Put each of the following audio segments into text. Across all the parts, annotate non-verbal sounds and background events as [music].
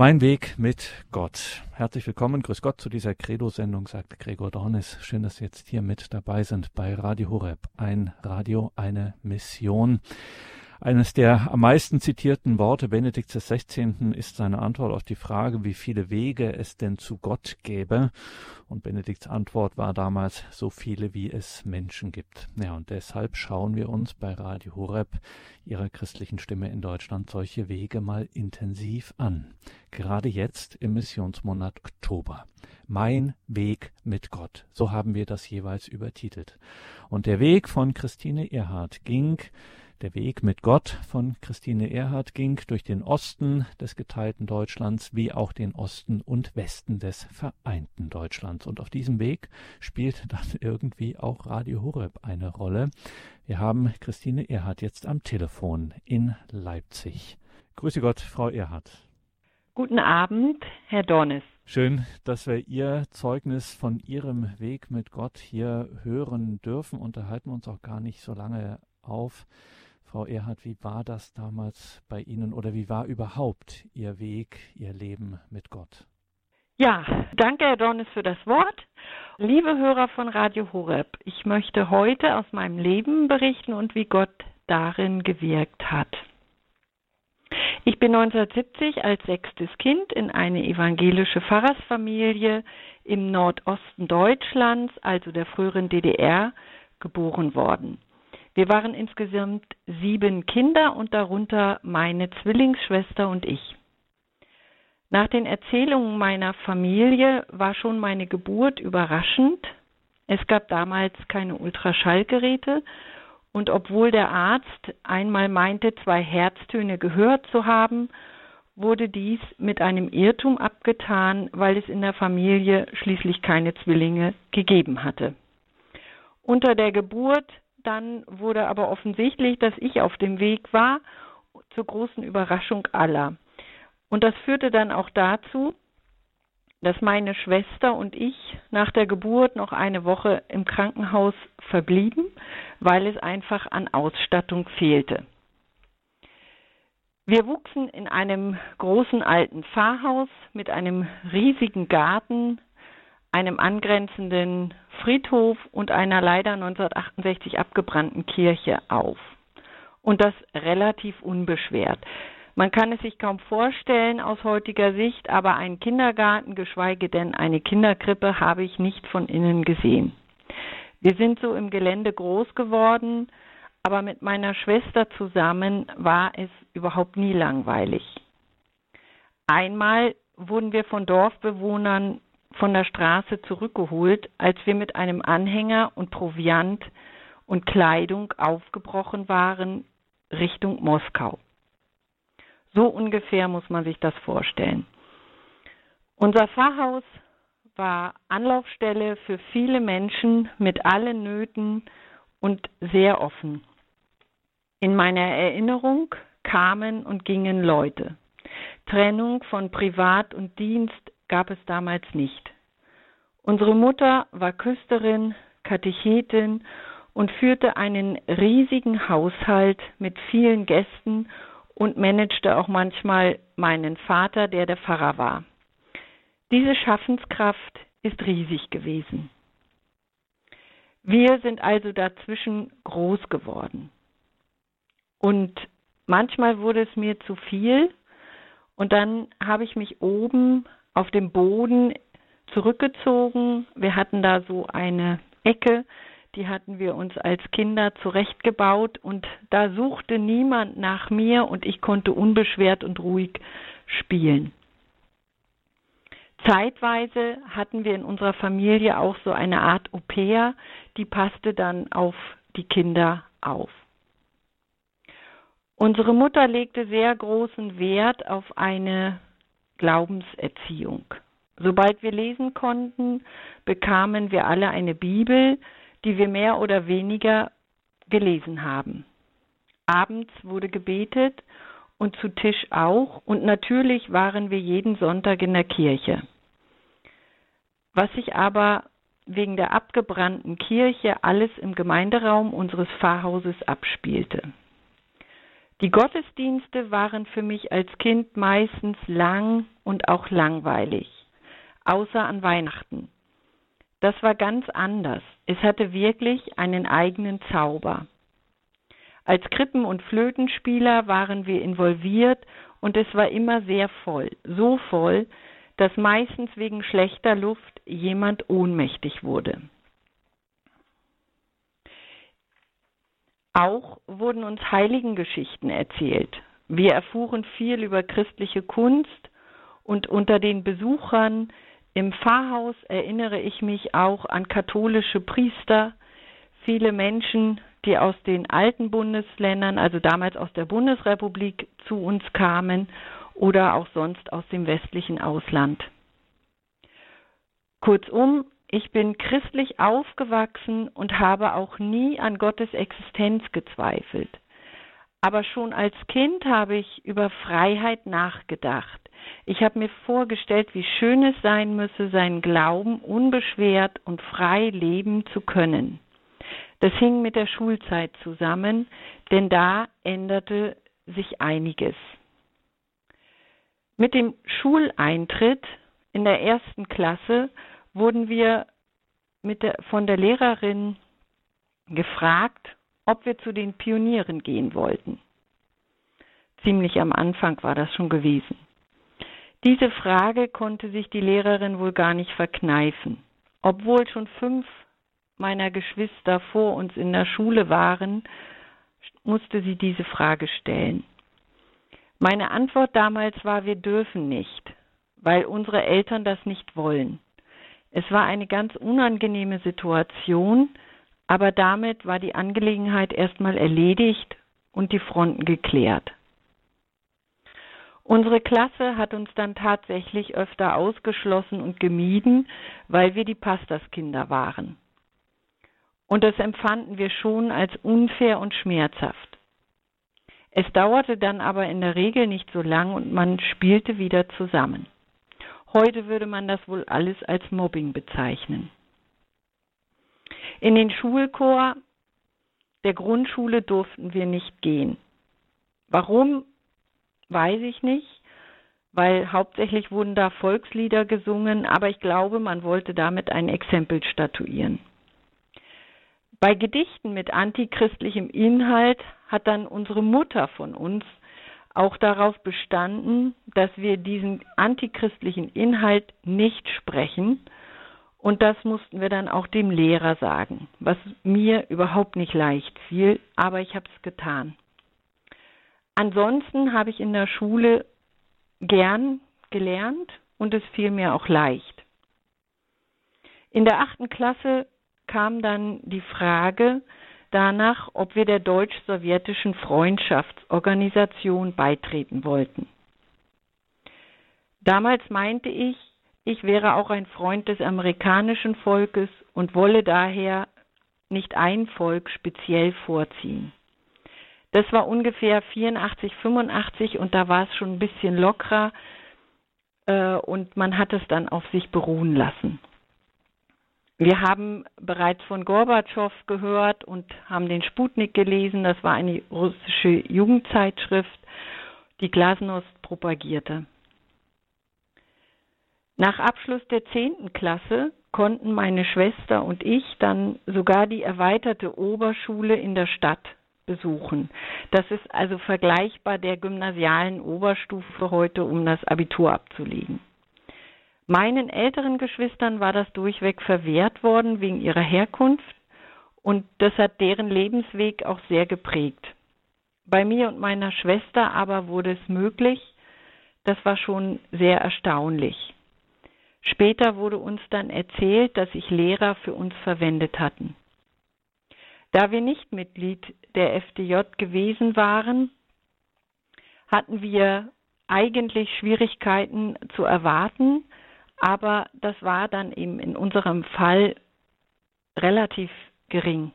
Mein Weg mit Gott. Herzlich willkommen, grüß Gott zu dieser Credo-Sendung, sagt Gregor Dornis. Schön, dass Sie jetzt hier mit dabei sind bei Radio Horeb. Ein Radio, eine Mission. Eines der am meisten zitierten Worte Benedikts XVI. ist seine Antwort auf die Frage, wie viele Wege es denn zu Gott gäbe. Und Benedikts Antwort war damals, so viele wie es Menschen gibt. Ja, und deshalb schauen wir uns bei Radio Horeb, ihrer christlichen Stimme in Deutschland, solche Wege mal intensiv an. Gerade jetzt im Missionsmonat Oktober. Mein Weg mit Gott. So haben wir das jeweils übertitelt. Und der Weg von Christine Erhard ging der Weg mit Gott von Christine Erhard ging durch den Osten des geteilten Deutschlands wie auch den Osten und Westen des vereinten Deutschlands. Und auf diesem Weg spielt dann [laughs] irgendwie auch Radio Horeb eine Rolle. Wir haben Christine Erhard jetzt am Telefon in Leipzig. Grüße Gott, Frau Erhard. Guten Abend, Herr Dornes. Schön, dass wir Ihr Zeugnis von Ihrem Weg mit Gott hier hören dürfen. Unterhalten wir uns auch gar nicht so lange auf. Frau Erhard, wie war das damals bei Ihnen oder wie war überhaupt Ihr Weg, Ihr Leben mit Gott? Ja, danke, Herr Dornes, für das Wort. Liebe Hörer von Radio Horeb, ich möchte heute aus meinem Leben berichten und wie Gott darin gewirkt hat. Ich bin 1970 als sechstes Kind in eine evangelische Pfarrersfamilie im Nordosten Deutschlands, also der früheren DDR, geboren worden. Wir waren insgesamt sieben Kinder und darunter meine Zwillingsschwester und ich. Nach den Erzählungen meiner Familie war schon meine Geburt überraschend. Es gab damals keine Ultraschallgeräte und obwohl der Arzt einmal meinte, zwei Herztöne gehört zu haben, wurde dies mit einem Irrtum abgetan, weil es in der Familie schließlich keine Zwillinge gegeben hatte. Unter der Geburt dann wurde aber offensichtlich, dass ich auf dem Weg war, zur großen Überraschung aller. Und das führte dann auch dazu, dass meine Schwester und ich nach der Geburt noch eine Woche im Krankenhaus verblieben, weil es einfach an Ausstattung fehlte. Wir wuchsen in einem großen alten Pfarrhaus mit einem riesigen Garten, einem angrenzenden Friedhof und einer leider 1968 abgebrannten Kirche auf. Und das relativ unbeschwert. Man kann es sich kaum vorstellen aus heutiger Sicht, aber einen Kindergarten, geschweige denn eine Kinderkrippe, habe ich nicht von innen gesehen. Wir sind so im Gelände groß geworden, aber mit meiner Schwester zusammen war es überhaupt nie langweilig. Einmal wurden wir von Dorfbewohnern von der Straße zurückgeholt, als wir mit einem Anhänger und Proviant und Kleidung aufgebrochen waren Richtung Moskau. So ungefähr muss man sich das vorstellen. Unser Pfarrhaus war Anlaufstelle für viele Menschen mit allen Nöten und sehr offen. In meiner Erinnerung kamen und gingen Leute. Trennung von Privat und Dienst gab es damals nicht. Unsere Mutter war Küsterin, Katechetin und führte einen riesigen Haushalt mit vielen Gästen und managte auch manchmal meinen Vater, der der Pfarrer war. Diese Schaffenskraft ist riesig gewesen. Wir sind also dazwischen groß geworden. Und manchmal wurde es mir zu viel und dann habe ich mich oben auf dem Boden zurückgezogen. Wir hatten da so eine Ecke, die hatten wir uns als Kinder zurechtgebaut und da suchte niemand nach mir und ich konnte unbeschwert und ruhig spielen. Zeitweise hatten wir in unserer Familie auch so eine Art Au pair, die passte dann auf die Kinder auf. Unsere Mutter legte sehr großen Wert auf eine Glaubenserziehung. Sobald wir lesen konnten, bekamen wir alle eine Bibel, die wir mehr oder weniger gelesen haben. Abends wurde gebetet und zu Tisch auch und natürlich waren wir jeden Sonntag in der Kirche. Was sich aber wegen der abgebrannten Kirche alles im Gemeinderaum unseres Pfarrhauses abspielte. Die Gottesdienste waren für mich als Kind meistens lang und auch langweilig, außer an Weihnachten. Das war ganz anders. Es hatte wirklich einen eigenen Zauber. Als Krippen- und Flötenspieler waren wir involviert und es war immer sehr voll, so voll, dass meistens wegen schlechter Luft jemand ohnmächtig wurde. Auch wurden uns Heiligengeschichten erzählt. Wir erfuhren viel über christliche Kunst und unter den Besuchern im Pfarrhaus erinnere ich mich auch an katholische Priester, viele Menschen, die aus den alten Bundesländern, also damals aus der Bundesrepublik, zu uns kamen oder auch sonst aus dem westlichen Ausland. Kurzum, ich bin christlich aufgewachsen und habe auch nie an Gottes Existenz gezweifelt. Aber schon als Kind habe ich über Freiheit nachgedacht. Ich habe mir vorgestellt, wie schön es sein müsse, seinen Glauben unbeschwert und frei leben zu können. Das hing mit der Schulzeit zusammen, denn da änderte sich einiges. Mit dem Schuleintritt in der ersten Klasse wurden wir der, von der Lehrerin gefragt, ob wir zu den Pionieren gehen wollten. Ziemlich am Anfang war das schon gewesen. Diese Frage konnte sich die Lehrerin wohl gar nicht verkneifen. Obwohl schon fünf meiner Geschwister vor uns in der Schule waren, musste sie diese Frage stellen. Meine Antwort damals war, wir dürfen nicht, weil unsere Eltern das nicht wollen. Es war eine ganz unangenehme Situation, aber damit war die Angelegenheit erstmal erledigt und die Fronten geklärt. Unsere Klasse hat uns dann tatsächlich öfter ausgeschlossen und gemieden, weil wir die Pastorskinder waren. Und das empfanden wir schon als unfair und schmerzhaft. Es dauerte dann aber in der Regel nicht so lang und man spielte wieder zusammen. Heute würde man das wohl alles als Mobbing bezeichnen. In den Schulchor der Grundschule durften wir nicht gehen. Warum, weiß ich nicht, weil hauptsächlich wurden da Volkslieder gesungen, aber ich glaube, man wollte damit ein Exempel statuieren. Bei Gedichten mit antichristlichem Inhalt hat dann unsere Mutter von uns auch darauf bestanden, dass wir diesen antichristlichen Inhalt nicht sprechen. Und das mussten wir dann auch dem Lehrer sagen, was mir überhaupt nicht leicht fiel, aber ich habe es getan. Ansonsten habe ich in der Schule gern gelernt und es fiel mir auch leicht. In der achten Klasse kam dann die Frage, danach, ob wir der deutsch-sowjetischen Freundschaftsorganisation beitreten wollten. Damals meinte ich, ich wäre auch ein Freund des amerikanischen Volkes und wolle daher nicht ein Volk speziell vorziehen. Das war ungefähr 84, 85 und da war es schon ein bisschen lockerer äh, und man hat es dann auf sich beruhen lassen. Wir haben bereits von Gorbatschow gehört und haben den Sputnik gelesen. Das war eine russische Jugendzeitschrift, die Glasnost propagierte. Nach Abschluss der zehnten Klasse konnten meine Schwester und ich dann sogar die erweiterte Oberschule in der Stadt besuchen. Das ist also vergleichbar der gymnasialen Oberstufe heute, um das Abitur abzulegen. Meinen älteren Geschwistern war das durchweg verwehrt worden wegen ihrer Herkunft und das hat deren Lebensweg auch sehr geprägt. Bei mir und meiner Schwester aber wurde es möglich. Das war schon sehr erstaunlich. Später wurde uns dann erzählt, dass sich Lehrer für uns verwendet hatten. Da wir nicht Mitglied der FDJ gewesen waren, hatten wir eigentlich Schwierigkeiten zu erwarten, aber das war dann eben in unserem Fall relativ gering.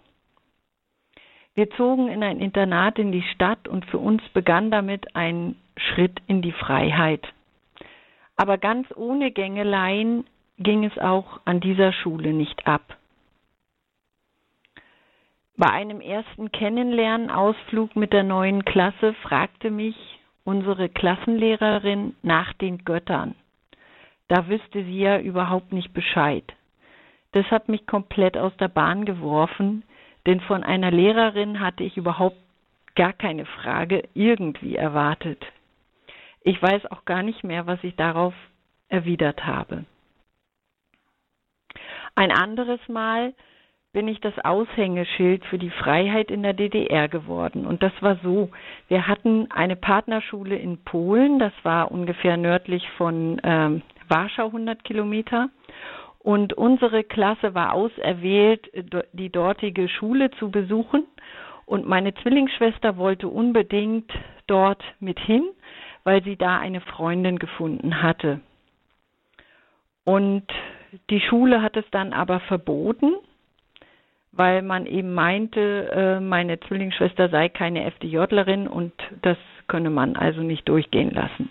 Wir zogen in ein Internat in die Stadt und für uns begann damit ein Schritt in die Freiheit. Aber ganz ohne Gängeleien ging es auch an dieser Schule nicht ab. Bei einem ersten Kennenlernausflug mit der neuen Klasse fragte mich unsere Klassenlehrerin nach den Göttern. Da wüsste sie ja überhaupt nicht Bescheid. Das hat mich komplett aus der Bahn geworfen, denn von einer Lehrerin hatte ich überhaupt gar keine Frage irgendwie erwartet. Ich weiß auch gar nicht mehr, was ich darauf erwidert habe. Ein anderes Mal bin ich das Aushängeschild für die Freiheit in der DDR geworden. Und das war so, wir hatten eine Partnerschule in Polen, das war ungefähr nördlich von ähm, Warschau 100 Kilometer. Und unsere Klasse war auserwählt, die dortige Schule zu besuchen. Und meine Zwillingsschwester wollte unbedingt dort mit hin, weil sie da eine Freundin gefunden hatte. Und die Schule hat es dann aber verboten, weil man eben meinte, äh, meine Zwillingsschwester sei keine FDJlerin und das könne man also nicht durchgehen lassen.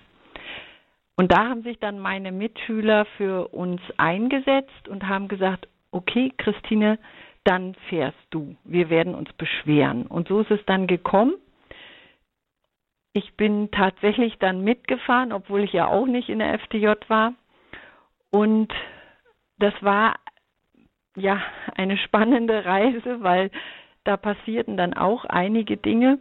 Und da haben sich dann meine Mitschüler für uns eingesetzt und haben gesagt, okay, Christine, dann fährst du. Wir werden uns beschweren. Und so ist es dann gekommen. Ich bin tatsächlich dann mitgefahren, obwohl ich ja auch nicht in der FDJ war. Und das war ja eine spannende Reise, weil da passierten dann auch einige Dinge.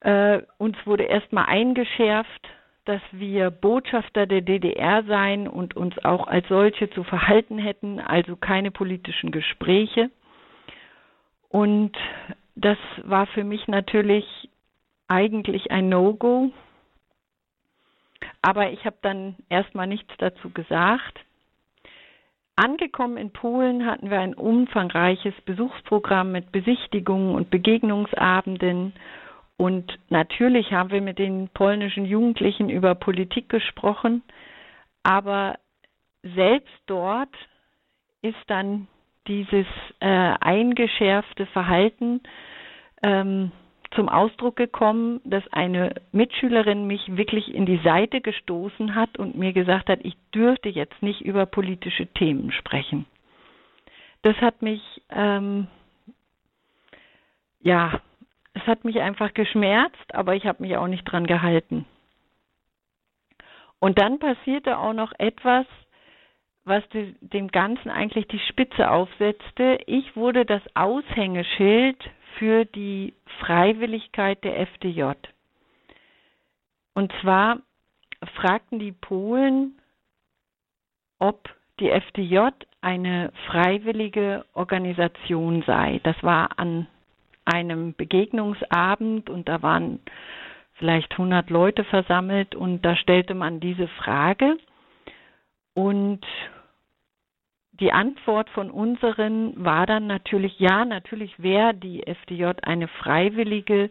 Äh, uns wurde erstmal eingeschärft, dass wir Botschafter der DDR seien und uns auch als solche zu verhalten hätten, also keine politischen Gespräche. Und das war für mich natürlich eigentlich ein No-Go. Aber ich habe dann erstmal nichts dazu gesagt. Angekommen in Polen hatten wir ein umfangreiches Besuchsprogramm mit Besichtigungen und Begegnungsabenden. Und natürlich haben wir mit den polnischen Jugendlichen über Politik gesprochen. Aber selbst dort ist dann dieses äh, eingeschärfte Verhalten ähm, zum Ausdruck gekommen, dass eine Mitschülerin mich wirklich in die Seite gestoßen hat und mir gesagt hat, ich dürfte jetzt nicht über politische Themen sprechen. Das hat mich, ähm, ja, es hat mich einfach geschmerzt, aber ich habe mich auch nicht dran gehalten. Und dann passierte auch noch etwas, was dem Ganzen eigentlich die Spitze aufsetzte. Ich wurde das Aushängeschild für die Freiwilligkeit der FDJ. Und zwar fragten die Polen, ob die FDJ eine freiwillige Organisation sei. Das war an einem Begegnungsabend und da waren vielleicht 100 Leute versammelt und da stellte man diese Frage und die Antwort von unseren war dann natürlich, ja, natürlich wäre die FDJ eine freiwillige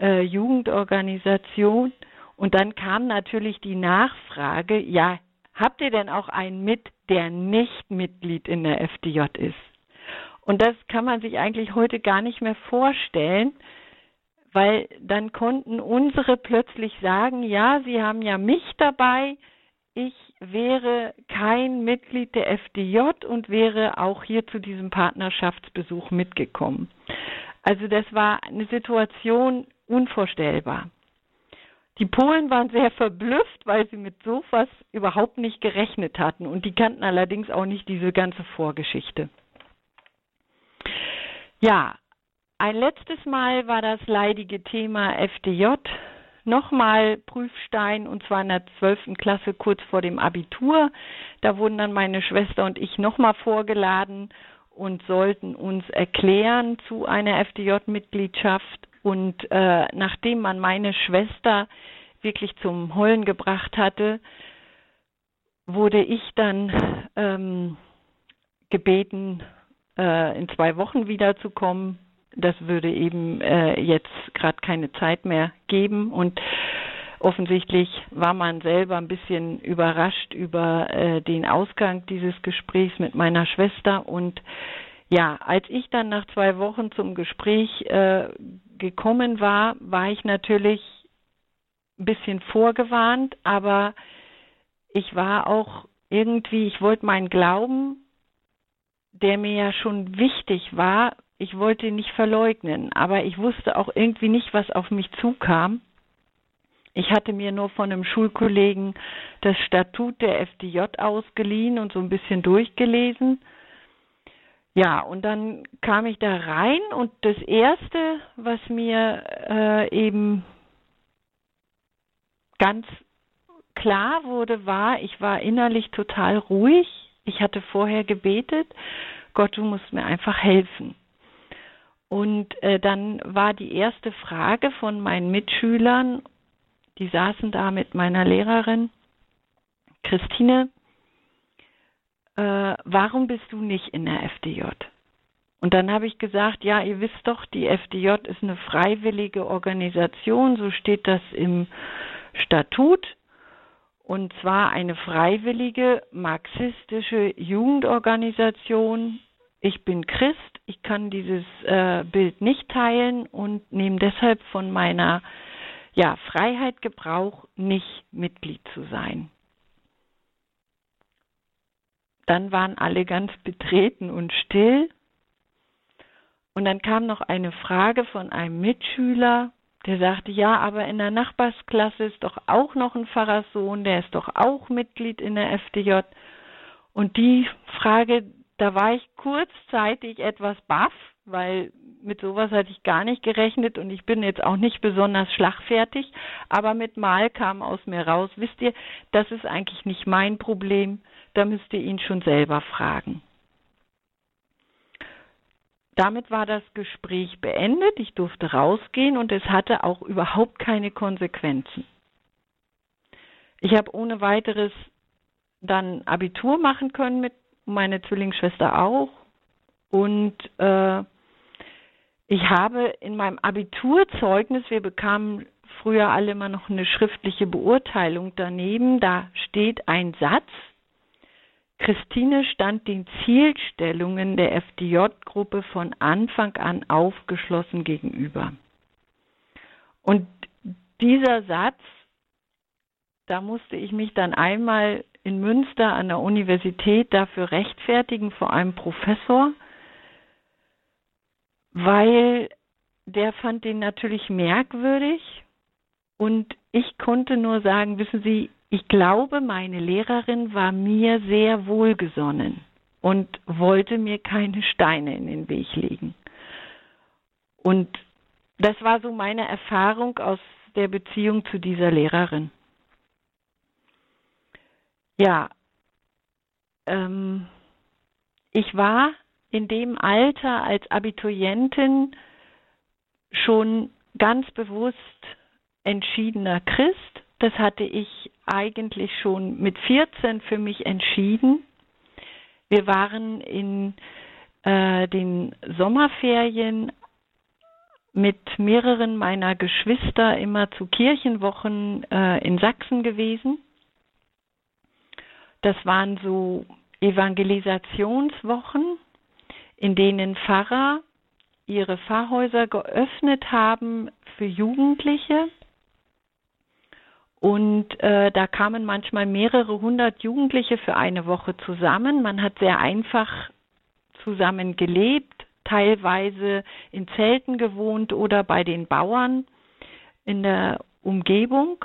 äh, Jugendorganisation. Und dann kam natürlich die Nachfrage, ja, habt ihr denn auch einen mit, der nicht Mitglied in der FDJ ist? Und das kann man sich eigentlich heute gar nicht mehr vorstellen, weil dann konnten unsere plötzlich sagen, ja, sie haben ja mich dabei, ich wäre kein Mitglied der FDJ und wäre auch hier zu diesem Partnerschaftsbesuch mitgekommen. Also das war eine Situation unvorstellbar. Die Polen waren sehr verblüfft, weil sie mit sowas überhaupt nicht gerechnet hatten und die kannten allerdings auch nicht diese ganze Vorgeschichte. Ja, ein letztes Mal war das leidige Thema FDJ nochmal Prüfstein und zwar in der zwölften Klasse kurz vor dem Abitur. Da wurden dann meine Schwester und ich nochmal vorgeladen und sollten uns erklären zu einer FDJ-Mitgliedschaft. Und äh, nachdem man meine Schwester wirklich zum Heulen gebracht hatte, wurde ich dann ähm, gebeten, äh, in zwei Wochen wiederzukommen. Das würde eben äh, jetzt gerade keine Zeit mehr geben. Und offensichtlich war man selber ein bisschen überrascht über äh, den Ausgang dieses Gesprächs mit meiner Schwester. Und ja, als ich dann nach zwei Wochen zum Gespräch äh, gekommen war, war ich natürlich ein bisschen vorgewarnt, aber ich war auch irgendwie, ich wollte meinen Glauben, der mir ja schon wichtig war, ich wollte ihn nicht verleugnen, aber ich wusste auch irgendwie nicht, was auf mich zukam. Ich hatte mir nur von einem Schulkollegen das Statut der FDJ ausgeliehen und so ein bisschen durchgelesen. Ja, und dann kam ich da rein und das Erste, was mir äh, eben ganz klar wurde, war, ich war innerlich total ruhig. Ich hatte vorher gebetet, Gott, du musst mir einfach helfen. Und äh, dann war die erste Frage von meinen Mitschülern, die saßen da mit meiner Lehrerin, Christine, äh, warum bist du nicht in der FDJ? Und dann habe ich gesagt, ja, ihr wisst doch, die FDJ ist eine freiwillige Organisation, so steht das im Statut. Und zwar eine freiwillige marxistische Jugendorganisation. Ich bin Christ, ich kann dieses äh, Bild nicht teilen und nehme deshalb von meiner ja, Freiheit Gebrauch, nicht Mitglied zu sein. Dann waren alle ganz betreten und still. Und dann kam noch eine Frage von einem Mitschüler, der sagte, ja, aber in der Nachbarsklasse ist doch auch noch ein Pfarrerssohn, der ist doch auch Mitglied in der FDJ. Und die Frage, da war ich kurzzeitig etwas baff, weil mit sowas hatte ich gar nicht gerechnet und ich bin jetzt auch nicht besonders schlagfertig, aber mit Mal kam aus mir raus, wisst ihr, das ist eigentlich nicht mein Problem, da müsst ihr ihn schon selber fragen. Damit war das Gespräch beendet, ich durfte rausgehen und es hatte auch überhaupt keine Konsequenzen. Ich habe ohne weiteres dann Abitur machen können mit meine Zwillingsschwester auch und äh, ich habe in meinem Abiturzeugnis, wir bekamen früher alle immer noch eine schriftliche Beurteilung daneben, da steht ein Satz, Christine stand den Zielstellungen der FDJ-Gruppe von Anfang an aufgeschlossen gegenüber. Und dieser Satz, da musste ich mich dann einmal in Münster an der Universität dafür rechtfertigen vor einem Professor, weil der fand den natürlich merkwürdig und ich konnte nur sagen, wissen Sie, ich glaube, meine Lehrerin war mir sehr wohlgesonnen und wollte mir keine Steine in den Weg legen. Und das war so meine Erfahrung aus der Beziehung zu dieser Lehrerin. Ja, ähm, ich war in dem Alter als Abiturientin schon ganz bewusst entschiedener Christ. Das hatte ich eigentlich schon mit 14 für mich entschieden. Wir waren in äh, den Sommerferien mit mehreren meiner Geschwister immer zu Kirchenwochen äh, in Sachsen gewesen. Das waren so Evangelisationswochen in denen Pfarrer ihre Pfarrhäuser geöffnet haben für Jugendliche. Und äh, da kamen manchmal mehrere hundert Jugendliche für eine Woche zusammen. Man hat sehr einfach zusammen gelebt, teilweise in Zelten gewohnt oder bei den Bauern in der Umgebung.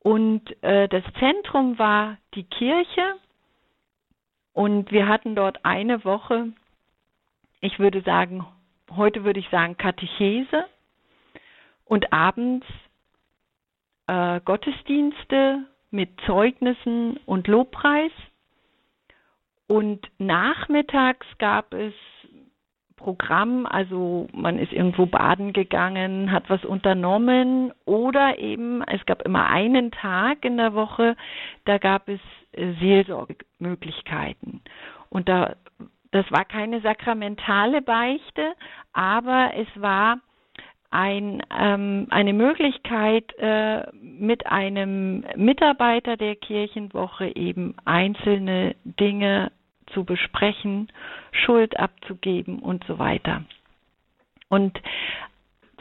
Und äh, das Zentrum war die Kirche. Und wir hatten dort eine Woche ich würde sagen, heute würde ich sagen Katechese und abends äh, Gottesdienste mit Zeugnissen und Lobpreis. Und nachmittags gab es Programm, also man ist irgendwo baden gegangen, hat was unternommen oder eben es gab immer einen Tag in der Woche, da gab es äh, Seelsorgemöglichkeiten. Und da das war keine sakramentale Beichte, aber es war ein, ähm, eine Möglichkeit, äh, mit einem Mitarbeiter der Kirchenwoche eben einzelne Dinge zu besprechen, Schuld abzugeben und so weiter. Und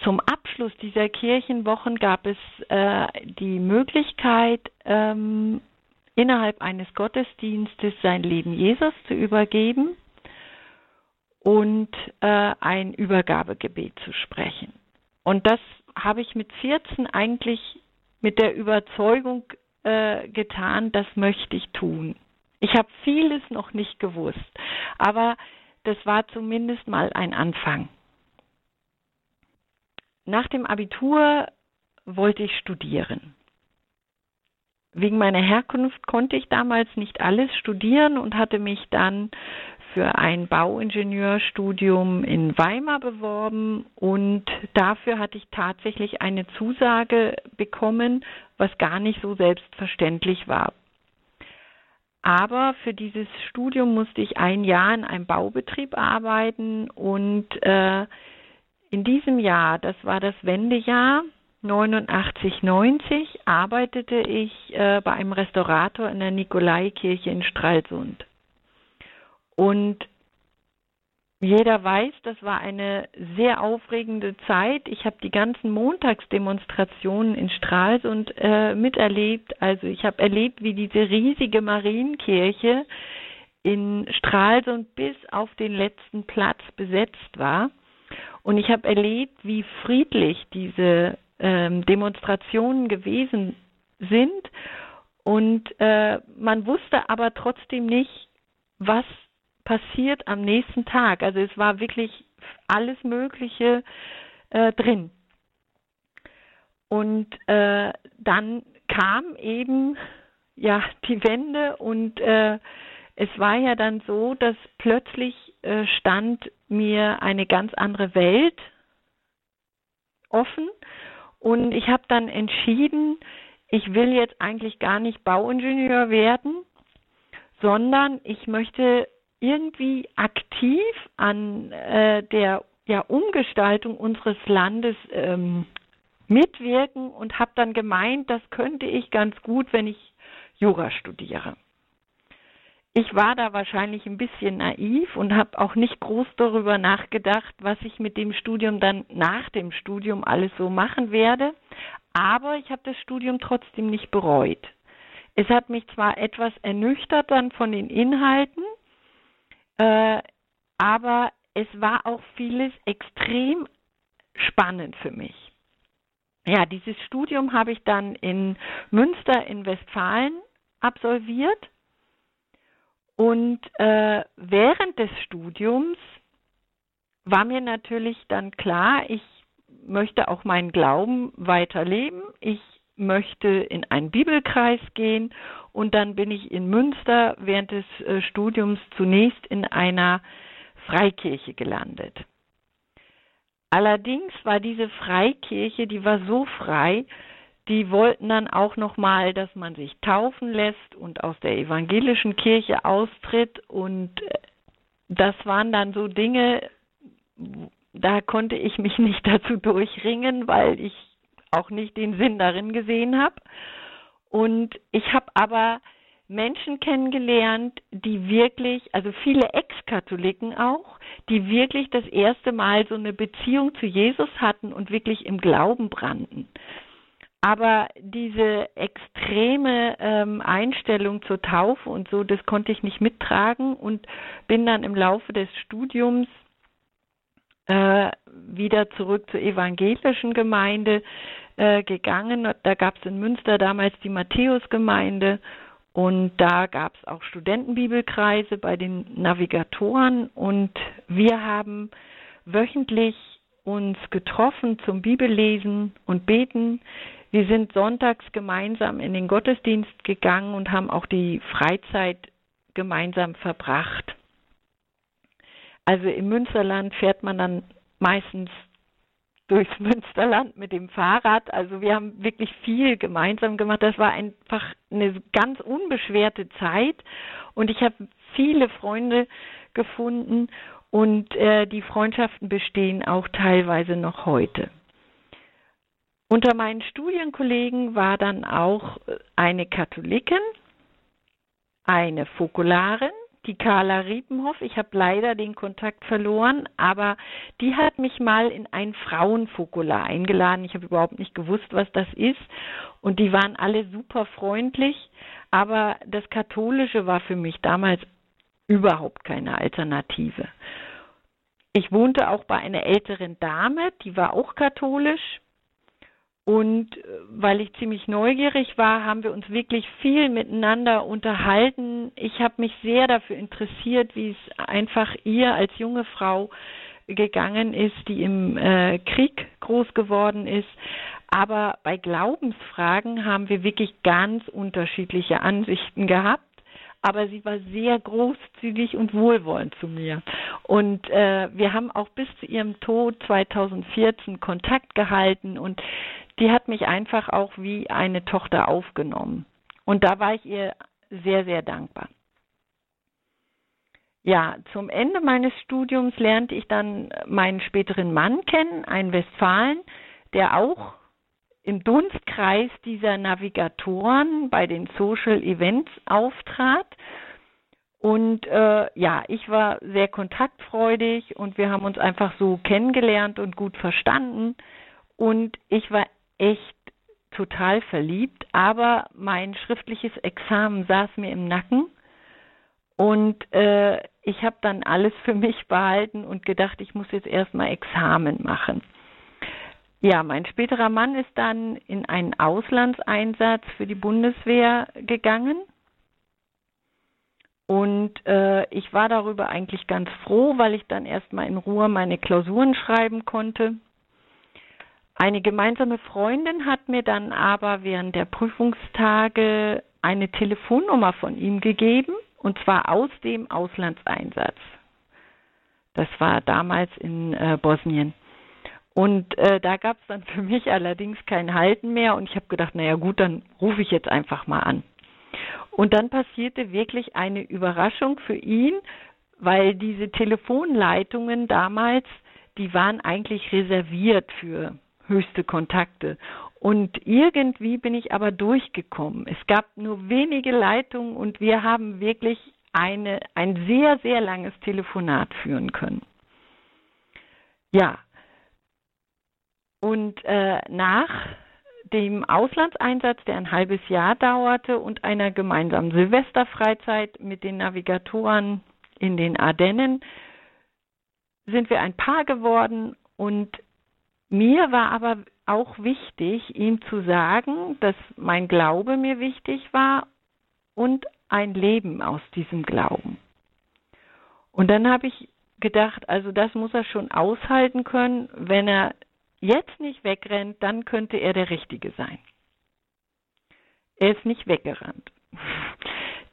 zum Abschluss dieser Kirchenwochen gab es äh, die Möglichkeit, ähm, innerhalb eines Gottesdienstes sein Leben Jesus zu übergeben. und äh, ein Übergabegebet zu sprechen. Und das habe ich mit 14 eigentlich mit der Überzeugung äh, getan, das möchte ich tun. Ich habe vieles noch nicht gewusst, aber das war zumindest mal ein Anfang. Nach dem Abitur wollte ich studieren. Wegen meiner Herkunft konnte ich damals nicht alles studieren und hatte mich dann für ein Bauingenieurstudium in Weimar beworben und dafür hatte ich tatsächlich eine Zusage bekommen, was gar nicht so selbstverständlich war. Aber für dieses Studium musste ich ein Jahr in einem Baubetrieb arbeiten und äh, in diesem Jahr, das war das Wendejahr 89, 90, arbeitete ich äh, bei einem Restaurator in der Nikolaikirche in Stralsund. Und jeder weiß, das war eine sehr aufregende Zeit. Ich habe die ganzen Montagsdemonstrationen in Stralsund äh, miterlebt. Also ich habe erlebt, wie diese riesige Marienkirche in Stralsund bis auf den letzten Platz besetzt war. Und ich habe erlebt, wie friedlich diese ähm, Demonstrationen gewesen sind. Und äh, man wusste aber trotzdem nicht, was passiert am nächsten Tag. Also es war wirklich alles Mögliche äh, drin. Und äh, dann kam eben ja die Wende und äh, es war ja dann so, dass plötzlich äh, stand mir eine ganz andere Welt offen und ich habe dann entschieden, ich will jetzt eigentlich gar nicht Bauingenieur werden, sondern ich möchte irgendwie aktiv an äh, der ja, Umgestaltung unseres Landes ähm, mitwirken und habe dann gemeint, das könnte ich ganz gut, wenn ich Jura studiere. Ich war da wahrscheinlich ein bisschen naiv und habe auch nicht groß darüber nachgedacht, was ich mit dem Studium dann nach dem Studium alles so machen werde. Aber ich habe das Studium trotzdem nicht bereut. Es hat mich zwar etwas ernüchtert dann von den Inhalten, äh, aber es war auch vieles extrem spannend für mich. Ja, dieses Studium habe ich dann in Münster in Westfalen absolviert und äh, während des Studiums war mir natürlich dann klar, ich möchte auch meinen Glauben weiterleben. Ich möchte in einen Bibelkreis gehen und dann bin ich in Münster während des äh, Studiums zunächst in einer Freikirche gelandet. Allerdings war diese Freikirche, die war so frei, die wollten dann auch nochmal, dass man sich taufen lässt und aus der evangelischen Kirche austritt und äh, das waren dann so Dinge, da konnte ich mich [laughs] nicht dazu durchringen, weil ich auch nicht den Sinn darin gesehen habe. Und ich habe aber Menschen kennengelernt, die wirklich, also viele Ex-Katholiken auch, die wirklich das erste Mal so eine Beziehung zu Jesus hatten und wirklich im Glauben brannten. Aber diese extreme ähm, Einstellung zur Taufe und so, das konnte ich nicht mittragen und bin dann im Laufe des Studiums äh, wieder zurück zur evangelischen Gemeinde äh, gegangen. Da gab es in Münster damals die Matthäusgemeinde und da gab es auch Studentenbibelkreise bei den Navigatoren und wir haben wöchentlich uns getroffen zum Bibellesen und Beten. Wir sind sonntags gemeinsam in den Gottesdienst gegangen und haben auch die Freizeit gemeinsam verbracht. Also im Münsterland fährt man dann meistens durchs [laughs] Münsterland mit dem Fahrrad. Also wir haben wirklich viel gemeinsam gemacht. Das war einfach eine ganz unbeschwerte Zeit und ich habe viele Freunde gefunden und äh, die Freundschaften bestehen auch teilweise noch heute. Unter meinen Studienkollegen war dann auch eine Katholikin, eine Fokularin die Carla Riepenhoff. Ich habe leider den Kontakt verloren, aber die hat mich mal in ein Frauenfokular eingeladen. Ich habe überhaupt nicht gewusst, was das ist. Und die waren alle super freundlich, aber das Katholische war für mich damals überhaupt keine Alternative. Ich wohnte auch bei einer älteren Dame, die war auch katholisch. Und äh, weil ich ziemlich neugierig war, haben wir uns wirklich viel miteinander unterhalten. Ich habe mich sehr dafür interessiert, wie es einfach ihr als junge Frau gegangen ist, die im äh, Krieg groß geworden ist. Aber bei Glaubensfragen haben wir wirklich ganz unterschiedliche Ansichten gehabt. Aber sie war sehr großzügig und wohlwollend zu mir. Und äh, wir haben auch bis zu ihrem Tod 2014 Kontakt gehalten und die hat mich einfach auch wie eine Tochter aufgenommen. Und da war ich ihr sehr, sehr dankbar. Ja, zum Ende meines Studiums lernte ich dann meinen späteren Mann kennen, einen Westfalen, der auch im Dunstkreis dieser Navigatoren bei den Social Events auftrat. Und äh, ja, ich war sehr kontaktfreudig und wir haben uns einfach so kennengelernt und gut verstanden. Und ich war echt total verliebt, aber mein schriftliches Examen saß mir im Nacken und äh, ich habe dann alles für mich behalten und gedacht, ich muss jetzt erstmal Examen machen. Ja, mein späterer Mann ist dann in einen Auslandseinsatz für die Bundeswehr gegangen. Und äh, ich war darüber eigentlich ganz froh, weil ich dann erstmal in Ruhe meine Klausuren schreiben konnte. Eine gemeinsame Freundin hat mir dann aber während der Prüfungstage eine Telefonnummer von ihm gegeben, und zwar aus dem Auslandseinsatz. Das war damals in äh, Bosnien. Und äh, da gab es dann für mich allerdings kein Halten mehr und ich habe gedacht, naja gut, dann rufe ich jetzt einfach mal an. Und dann passierte wirklich eine Überraschung für ihn, weil diese Telefonleitungen damals, die waren eigentlich reserviert für höchste Kontakte. Und irgendwie bin ich aber durchgekommen. Es gab nur wenige Leitungen und wir haben wirklich eine, ein sehr, sehr langes Telefonat führen können. Ja. Und äh, nach dem Auslandseinsatz, der ein halbes Jahr dauerte, und einer gemeinsamen Silvesterfreizeit mit den Navigatoren in den Ardennen, sind wir ein Paar geworden und mir war aber auch wichtig, ihm zu sagen, dass mein Glaube mir wichtig war und ein Leben aus diesem Glauben. Und dann habe ich gedacht, also das muss er schon aushalten können. Wenn er jetzt nicht wegrennt, dann könnte er der Richtige sein. Er ist nicht weggerannt.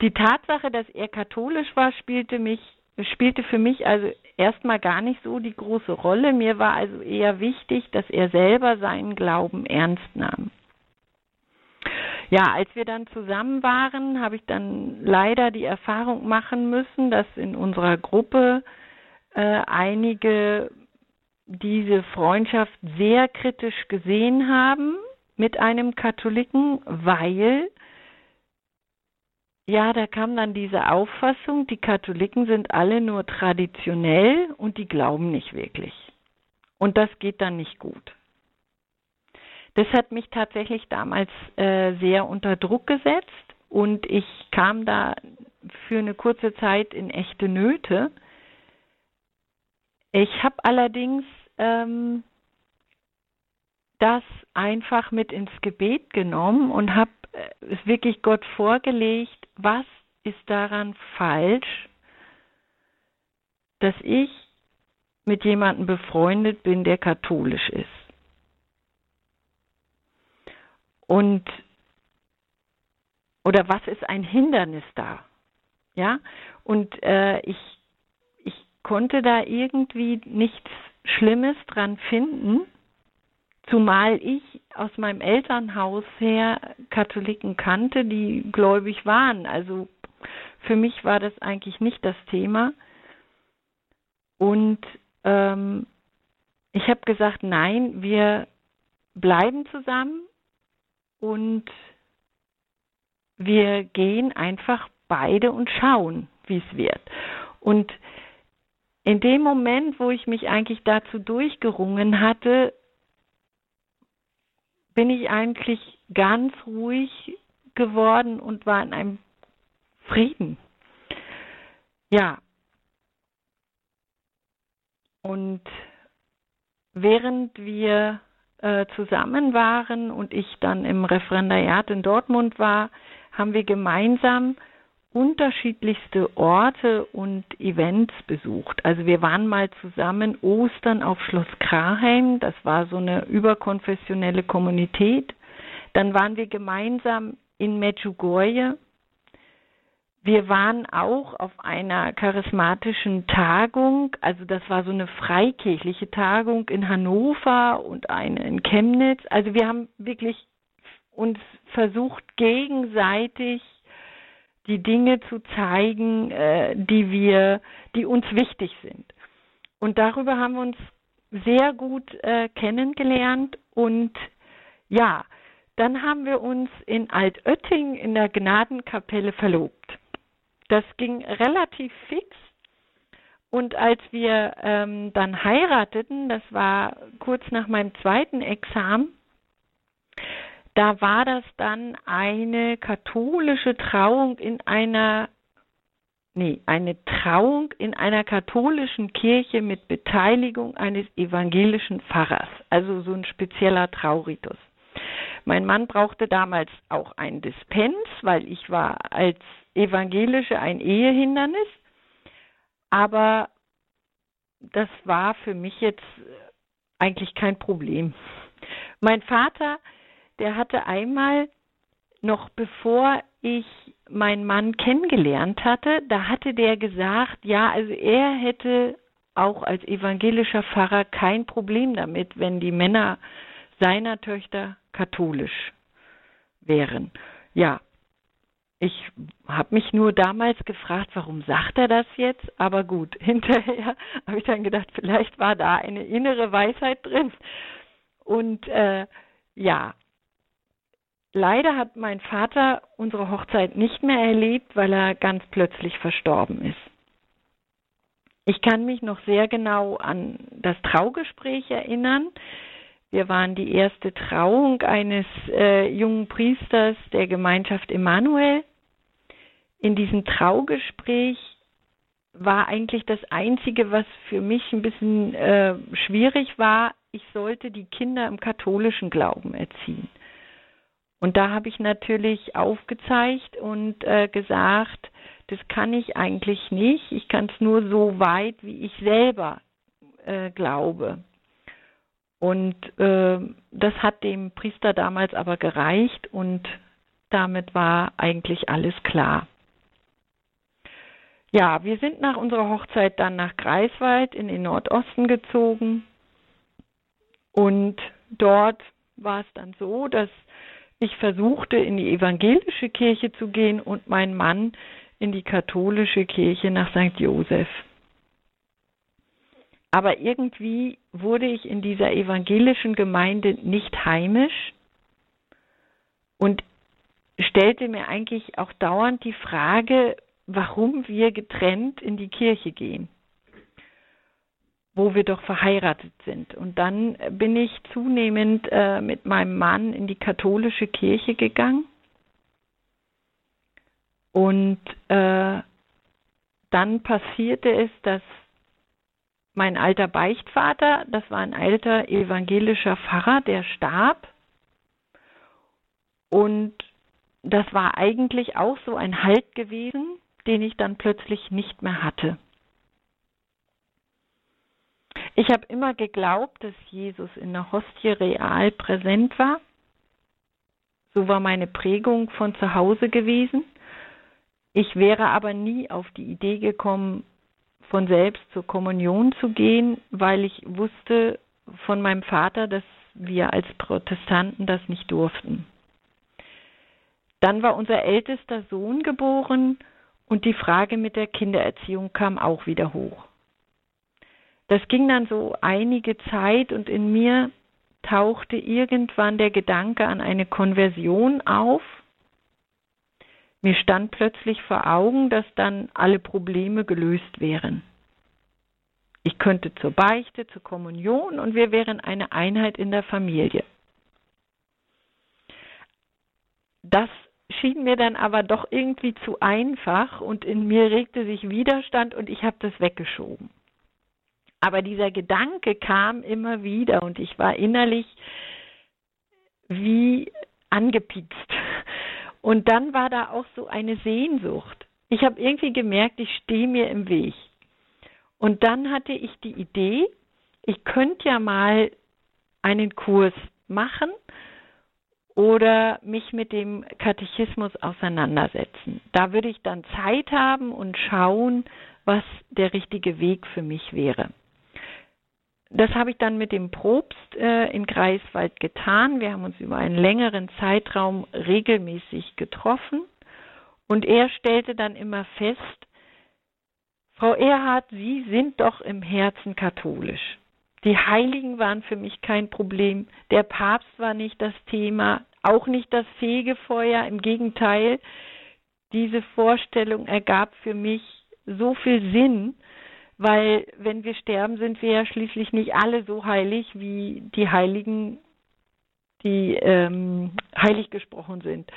Die Tatsache, dass er katholisch war, spielte mich spielte für mich also erstmal gar nicht so die große Rolle. Mir war also eher wichtig, dass er selber seinen Glauben ernst nahm. Ja, als wir dann zusammen waren, habe ich dann leider die Erfahrung machen müssen, dass in unserer Gruppe äh, einige diese Freundschaft sehr kritisch gesehen haben mit einem Katholiken, weil ja, da kam dann diese Auffassung, die Katholiken sind alle nur traditionell und die glauben nicht wirklich. Und das geht dann nicht gut. Das hat mich tatsächlich damals äh, sehr unter Druck gesetzt und ich kam da für eine kurze Zeit in echte Nöte. Ich habe allerdings ähm, das einfach mit ins Gebet genommen und habe äh, es wirklich Gott vorgelegt, was ist daran falsch, dass ich mit jemandem befreundet bin, der katholisch ist. Und oder was ist ein Hindernis da? Ja, und äh, ich konnte da irgendwie nichts Schlimmes dran finden, Zumal ich aus meinem Elternhaus her Katholiken kannte, die gläubig waren. Also für mich war das eigentlich nicht das Thema. Und ähm, ich habe gesagt, nein, wir bleiben zusammen und wir gehen einfach beide und schauen, wie es wird. Und in dem Moment, wo ich mich eigentlich dazu durchgerungen hatte, bin ich eigentlich ganz ruhig geworden und war in einem Frieden. Ja. Und während wir äh, zusammen waren und ich dann im Referendariat in Dortmund war, haben wir gemeinsam unterschiedlichste Orte und Events besucht. Also wir waren mal zusammen Ostern auf Schloss Kraheim, das war so eine überkonfessionelle Kommunität. Dann waren wir gemeinsam in Medjugorje. Wir waren auch auf einer charismatischen Tagung, also das war so eine freikirchliche Tagung in Hannover und eine in Chemnitz. Also wir haben wirklich uns versucht gegenseitig die Dinge zu zeigen, äh, die wir, die uns wichtig sind. Und darüber haben wir uns sehr gut äh, kennengelernt und ja, dann haben wir uns in Altötting in der Gnadenkapelle verlobt. Das ging relativ fix. Und als wir ähm, dann heirateten, das war kurz nach meinem zweiten Examen, da war das dann eine katholische Trauung in einer nee, eine Trauung in einer katholischen Kirche mit Beteiligung eines evangelischen Pfarrers, also so ein spezieller Trauritus. Mein Mann brauchte damals auch ein Dispens, weil ich war als Evangelische ein Ehehindernis, aber das war für mich jetzt eigentlich kein Problem. Mein Vater der hatte einmal noch bevor ich meinen Mann kennengelernt hatte, da hatte der gesagt, ja, also er hätte auch als evangelischer Pfarrer kein Problem damit, wenn die Männer seiner Töchter katholisch wären. Ja, ich habe mich nur damals gefragt, warum sagt er das jetzt? Aber gut, [laughs] hinterher habe ich dann gedacht, vielleicht war da eine innere Weisheit drin. Und äh, ja, Leider hat mein Vater unsere Hochzeit nicht mehr erlebt, weil er ganz plötzlich verstorben ist. Ich kann mich noch sehr genau an das Traugespräch erinnern. Wir waren die erste Trauung eines äh, jungen Priesters der Gemeinschaft Emanuel. In diesem Traugespräch war eigentlich das Einzige, was für mich ein bisschen äh, schwierig war, ich sollte die Kinder im katholischen Glauben erziehen. Und da habe ich natürlich aufgezeigt und äh, gesagt, das kann ich eigentlich nicht. Ich kann es nur so weit, wie ich selber äh, glaube. Und äh, das hat dem Priester damals aber gereicht und damit war eigentlich alles klar. Ja, wir sind nach unserer Hochzeit dann nach Greifswald in den Nordosten gezogen und dort war es dann so, dass ich versuchte, in die evangelische Kirche zu gehen und mein Mann in die katholische Kirche nach St. Joseph. Aber irgendwie wurde ich in dieser evangelischen Gemeinde nicht heimisch und stellte mir eigentlich auch dauernd die Frage, warum wir getrennt in die Kirche gehen wo wir doch verheiratet sind. Und dann bin ich zunehmend äh, mit meinem Mann in die katholische Kirche gegangen. Und äh, dann passierte es, dass mein alter Beichtvater, das war ein alter evangelischer Pfarrer, der starb. Und das war eigentlich auch so ein Halt gewesen, den ich dann plötzlich nicht mehr hatte. Ich habe immer geglaubt, dass Jesus in der Hostie real präsent war. So war meine Prägung von zu Hause gewesen. Ich wäre aber nie auf die Idee gekommen, von selbst zur Kommunion zu gehen, weil ich wusste von meinem Vater, dass wir als Protestanten das nicht durften. Dann war unser ältester Sohn geboren und die Frage mit der Kindererziehung kam auch wieder hoch. Das ging dann so einige Zeit und in mir tauchte irgendwann der Gedanke an eine Konversion auf. Mir stand plötzlich vor Augen, dass dann alle Probleme gelöst wären. Ich könnte zur Beichte, zur Kommunion und wir wären eine Einheit in der Familie. Das schien mir dann aber doch irgendwie zu einfach und in mir regte sich Widerstand und ich habe das weggeschoben. Aber dieser Gedanke kam immer wieder und ich war innerlich wie angepiekst. Und dann war da auch so eine Sehnsucht. Ich habe irgendwie gemerkt, ich stehe mir im Weg. Und dann hatte ich die Idee, ich könnte ja mal einen Kurs machen oder mich mit dem Katechismus auseinandersetzen. Da würde ich dann Zeit haben und schauen, was der richtige Weg für mich wäre. Das habe ich dann mit dem Probst äh, in Greifswald getan. Wir haben uns über einen längeren Zeitraum regelmäßig getroffen und er stellte dann immer fest, Frau Erhard, Sie sind doch im Herzen katholisch. Die Heiligen waren für mich kein Problem. Der Papst war nicht das Thema, auch nicht das Fegefeuer. Im Gegenteil, diese Vorstellung ergab für mich so viel Sinn, weil wenn wir sterben, sind wir ja schließlich nicht alle so heilig wie die Heiligen, die ähm, heilig gesprochen sind.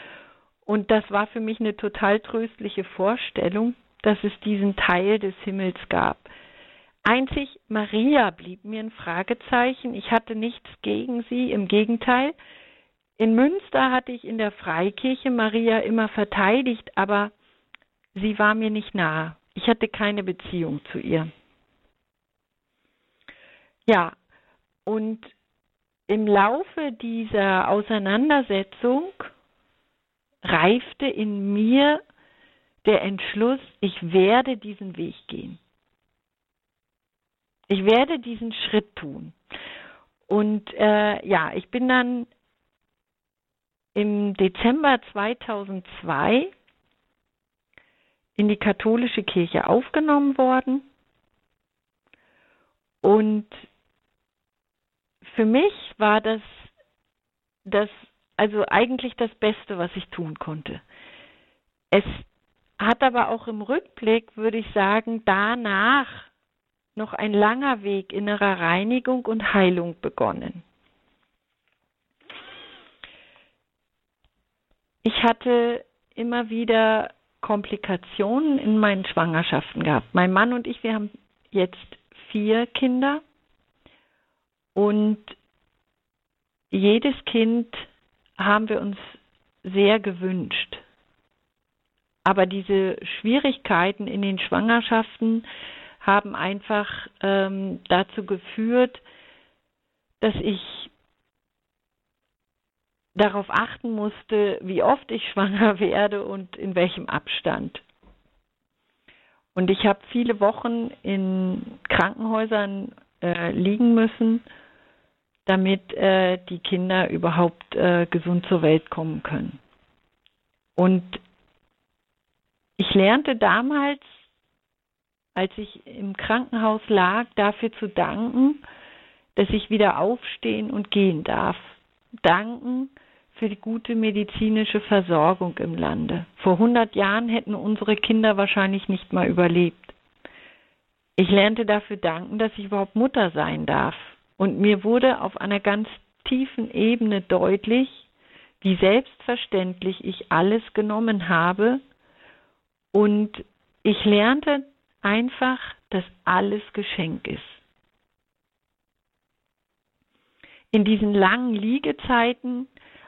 Und das war für mich eine total tröstliche Vorstellung, dass es diesen Teil des Himmels gab. Einzig Maria blieb mir ein Fragezeichen. Ich hatte nichts gegen sie, im Gegenteil. In Münster hatte ich in der Freikirche Maria immer verteidigt, aber sie war mir nicht nahe. Ich hatte keine Beziehung zu ihr. Ja, und im Laufe dieser Auseinandersetzung reifte in mir der Entschluss, ich werde diesen Weg gehen. Ich werde diesen Schritt tun. Und äh, ja, ich bin dann im Dezember 2002 in die katholische Kirche aufgenommen worden. Und für mich war das, das also eigentlich das Beste, was ich tun konnte. Es hat aber auch im Rückblick, würde ich sagen, danach noch ein langer Weg innerer Reinigung und Heilung begonnen. Ich hatte immer wieder Komplikationen in meinen Schwangerschaften gehabt. Mein Mann und ich, wir haben jetzt vier Kinder und jedes Kind haben wir uns sehr gewünscht. Aber diese Schwierigkeiten in den Schwangerschaften haben einfach ähm, dazu geführt, dass ich darauf achten musste, wie oft ich [laughs] schwanger werde und in welchem Abstand. Und ich habe viele Wochen in Krankenhäusern äh, liegen müssen, damit äh, die Kinder überhaupt äh, gesund zur Welt kommen können. Und ich lernte damals als ich im Krankenhaus lag, dafür zu danken, dass ich wieder aufstehen und gehen darf. Danken für die gute medizinische Versorgung im Lande. Vor 100 Jahren hätten unsere Kinder wahrscheinlich nicht mal überlebt. Ich lernte dafür danken, dass ich überhaupt Mutter sein darf. Und mir wurde auf einer ganz tiefen Ebene deutlich, wie selbstverständlich ich alles genommen habe. Und ich lernte einfach, dass alles Geschenk ist. In diesen langen Liegezeiten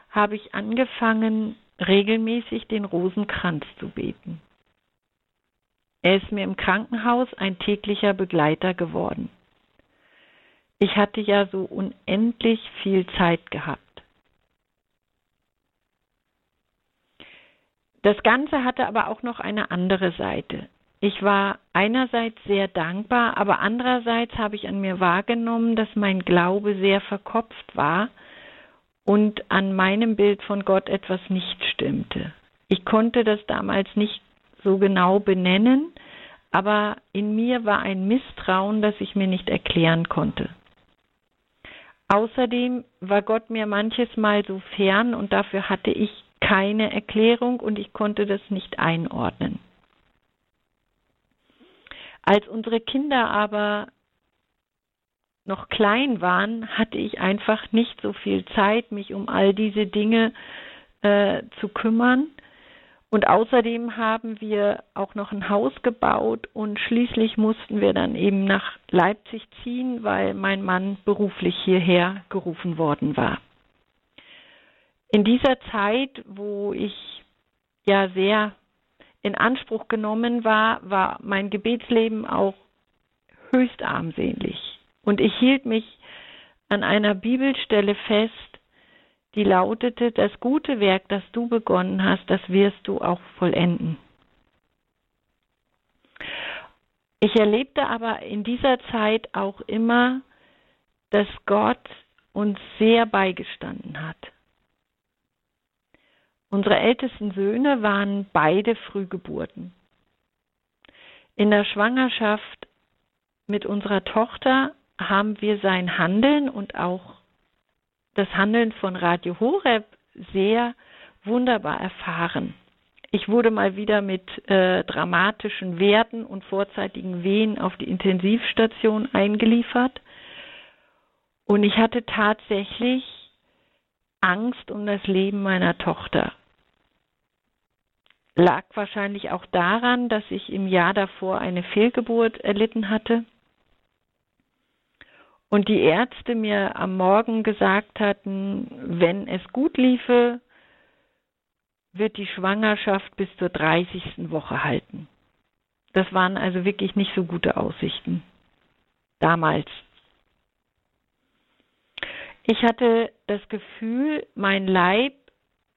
habe ich angefangen, regelmäßig den Rosenkranz zu beten. Er ist mir im Krankenhaus ein täglicher Begleiter geworden. Ich hatte ja so unendlich viel Zeit gehabt. Das Ganze hatte aber auch noch eine andere Seite. Ich war einerseits sehr dankbar, aber andererseits habe ich an mir wahrgenommen, dass mein Glaube sehr verkopft war und an meinem Bild von Gott etwas nicht stimmte. Ich konnte das damals nicht so genau benennen, aber in mir war ein Misstrauen, das ich mir nicht erklären konnte. Außerdem war Gott mir manches Mal so fern und dafür hatte ich keine Erklärung und ich konnte das nicht einordnen. Als unsere Kinder aber noch klein waren, hatte ich einfach nicht so viel Zeit, mich um all diese Dinge äh, zu kümmern. Und außerdem haben wir auch noch ein Haus gebaut und schließlich mussten wir dann eben nach Leipzig ziehen, weil mein Mann beruflich hierher gerufen worden war. In dieser Zeit, wo ich ja sehr in Anspruch genommen war, war mein Gebetsleben auch höchst armselig. Und ich hielt mich an einer Bibelstelle fest, die lautete, das gute Werk, das du begonnen hast, das wirst du auch vollenden. Ich erlebte aber in dieser Zeit auch immer, dass Gott uns sehr beigestanden hat. Unsere ältesten Söhne waren beide Frühgeburten. In der Schwangerschaft mit unserer Tochter haben wir sein Handeln und auch das Handeln von Radio Horeb sehr wunderbar erfahren. Ich wurde mal wieder mit äh, dramatischen Werten und vorzeitigen Wehen auf die Intensivstation eingeliefert. Und ich hatte tatsächlich Angst um das Leben meiner Tochter. Lag wahrscheinlich auch daran, dass ich im Jahr davor eine Fehlgeburt erlitten hatte und die Ärzte mir am Morgen gesagt hatten, wenn es gut liefe, wird die Schwangerschaft bis zur 30. Woche halten. Das waren also wirklich nicht so gute Aussichten. Damals. Ich hatte das Gefühl, mein Leib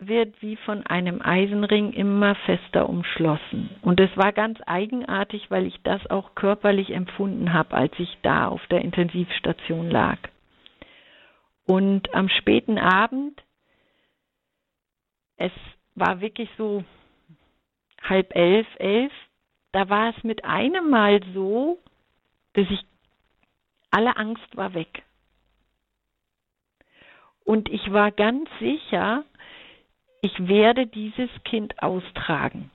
wird wie von einem Eisenring immer fester umschlossen. Und es war ganz eigenartig, weil ich das auch körperlich empfunden habe, als ich da auf der Intensivstation lag. Und am späten Abend, es war wirklich so halb elf, elf, da war es mit einem Mal so, dass ich alle Angst war weg. Und ich war ganz sicher, ich werde dieses Kind austragen.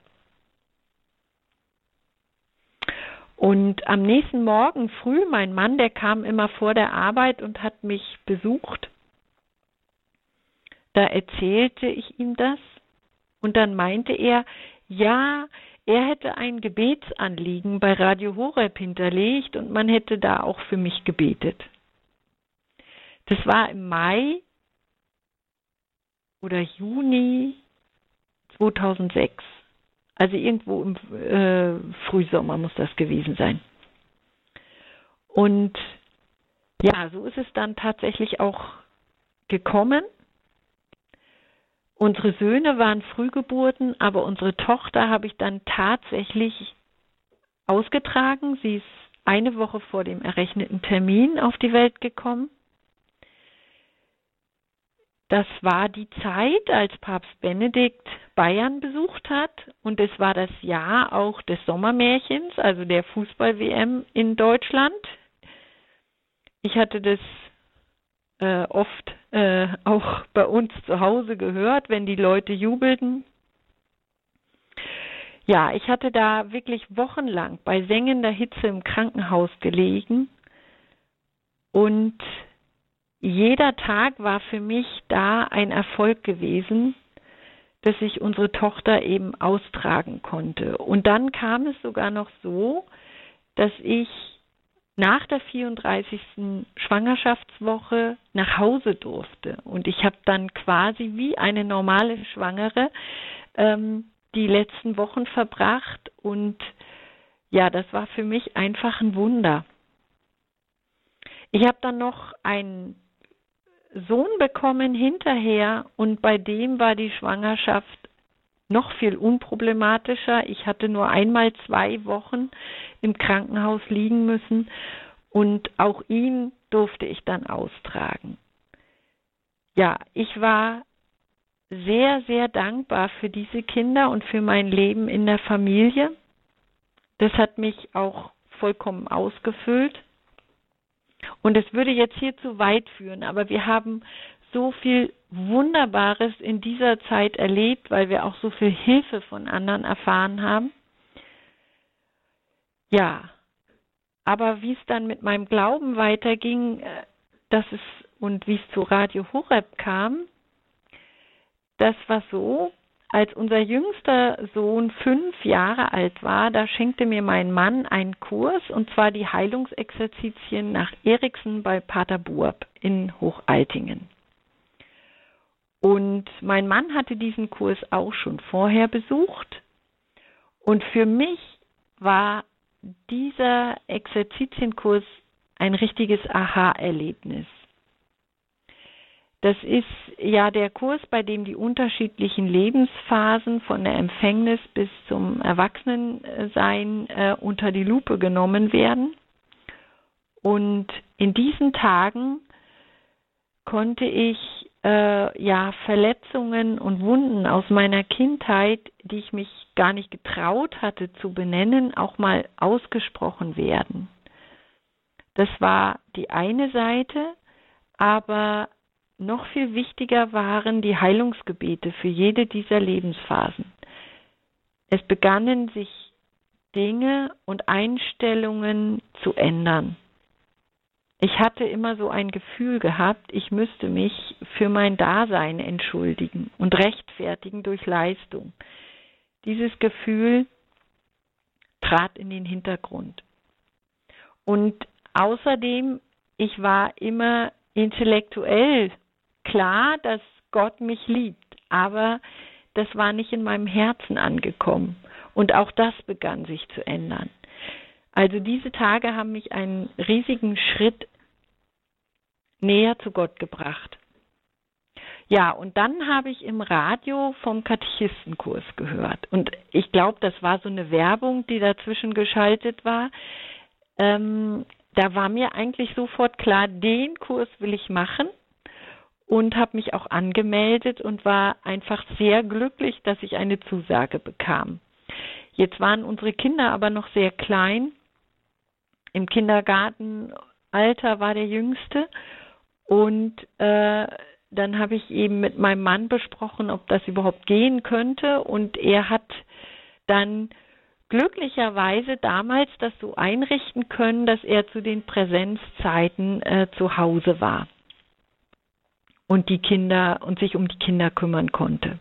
Und am nächsten Morgen früh, mein Mann, der kam immer vor der Arbeit und hat mich besucht. Da erzählte ich ihm das und dann meinte er, ja, er hätte ein Gebetsanliegen bei Radio Horeb hinterlegt und man hätte da auch für mich gebetet. Das war im Mai oder Juni 2006. Also irgendwo im äh, Frühsommer muss das gewesen sein. Und ja, so ist es dann tatsächlich auch gekommen. Unsere Söhne waren Frühgeburten, aber unsere Tochter habe ich dann tatsächlich ausgetragen. Sie ist eine Woche vor dem errechneten Termin auf die Welt gekommen. Das war die Zeit, als Papst Benedikt Bayern besucht hat und es war das Jahr auch des Sommermärchens, also der Fußball-WM in Deutschland. Ich hatte das äh, oft äh, auch bei uns zu Hause gehört, wenn die Leute jubelten. Ja, ich hatte da wirklich wochenlang bei sengender Hitze im Krankenhaus gelegen und jeder Tag war für mich da ein Erfolg gewesen, dass ich unsere Tochter eben austragen konnte. Und dann kam es sogar noch so, dass ich nach der 34. Schwangerschaftswoche nach Hause durfte. Und ich habe dann quasi wie eine normale Schwangere ähm, die letzten Wochen verbracht. Und ja, das war für mich einfach ein Wunder. Ich habe dann noch einen Sohn bekommen hinterher und bei dem war die Schwangerschaft noch viel unproblematischer. Ich hatte nur einmal zwei Wochen im Krankenhaus liegen müssen und auch ihn durfte ich dann austragen. Ja, ich war sehr, sehr dankbar für diese Kinder und für mein Leben in der Familie. Das hat mich auch vollkommen ausgefüllt. Und es würde jetzt hier zu weit führen, aber wir haben so viel Wunderbares in dieser Zeit erlebt, weil wir auch so viel Hilfe von anderen erfahren haben. Ja, aber wie es dann mit meinem Glauben weiterging, äh, dass es und wie es zu Radio Horeb kam, das war so, als unser jüngster Sohn fünf Jahre alt war, da schenkte mir mein Mann einen Kurs, und zwar die Heilungsexerzitien nach Eriksen bei Pater Burb in Hochaltingen. Und mein Mann hatte diesen Kurs auch schon vorher besucht. Und für mich war dieser Exerzitienkurs ein richtiges Aha-Erlebnis. Das ist ja der Kurs, bei dem die unterschiedlichen Lebensphasen von der Empfängnis bis zum Erwachsenensein äh, unter die Lupe genommen werden. Und in diesen Tagen konnte ich äh, ja Verletzungen und Wunden aus meiner Kindheit, die ich mich gar nicht getraut hatte zu benennen, auch mal ausgesprochen werden. Das war die eine Seite, aber noch viel wichtiger waren die Heilungsgebete für jede dieser Lebensphasen. Es begannen sich Dinge und Einstellungen zu ändern. Ich hatte immer so ein Gefühl gehabt, ich müsste mich für mein Dasein entschuldigen und rechtfertigen durch Leistung. Dieses Gefühl trat in den Hintergrund. Und außerdem, ich war immer intellektuell klar, dass Gott mich liebt, aber das war nicht in meinem Herzen angekommen. Und auch das begann sich zu ändern. Also diese Tage haben mich einen riesigen Schritt näher zu Gott gebracht. Ja, und dann habe ich im Radio vom Katechistenkurs gehört. Und ich glaube, das war so eine Werbung, die dazwischen geschaltet war. Ähm, da war mir eigentlich sofort klar, den Kurs will ich machen und habe mich auch angemeldet und war einfach sehr glücklich, dass ich eine Zusage bekam. Jetzt waren unsere Kinder aber noch sehr klein. Im Kindergartenalter war der jüngste und äh, dann habe ich eben mit meinem Mann besprochen, ob das überhaupt gehen könnte und er hat dann glücklicherweise damals das so einrichten können, dass er zu den Präsenzzeiten äh, zu Hause war und die Kinder und sich um die Kinder kümmern konnte.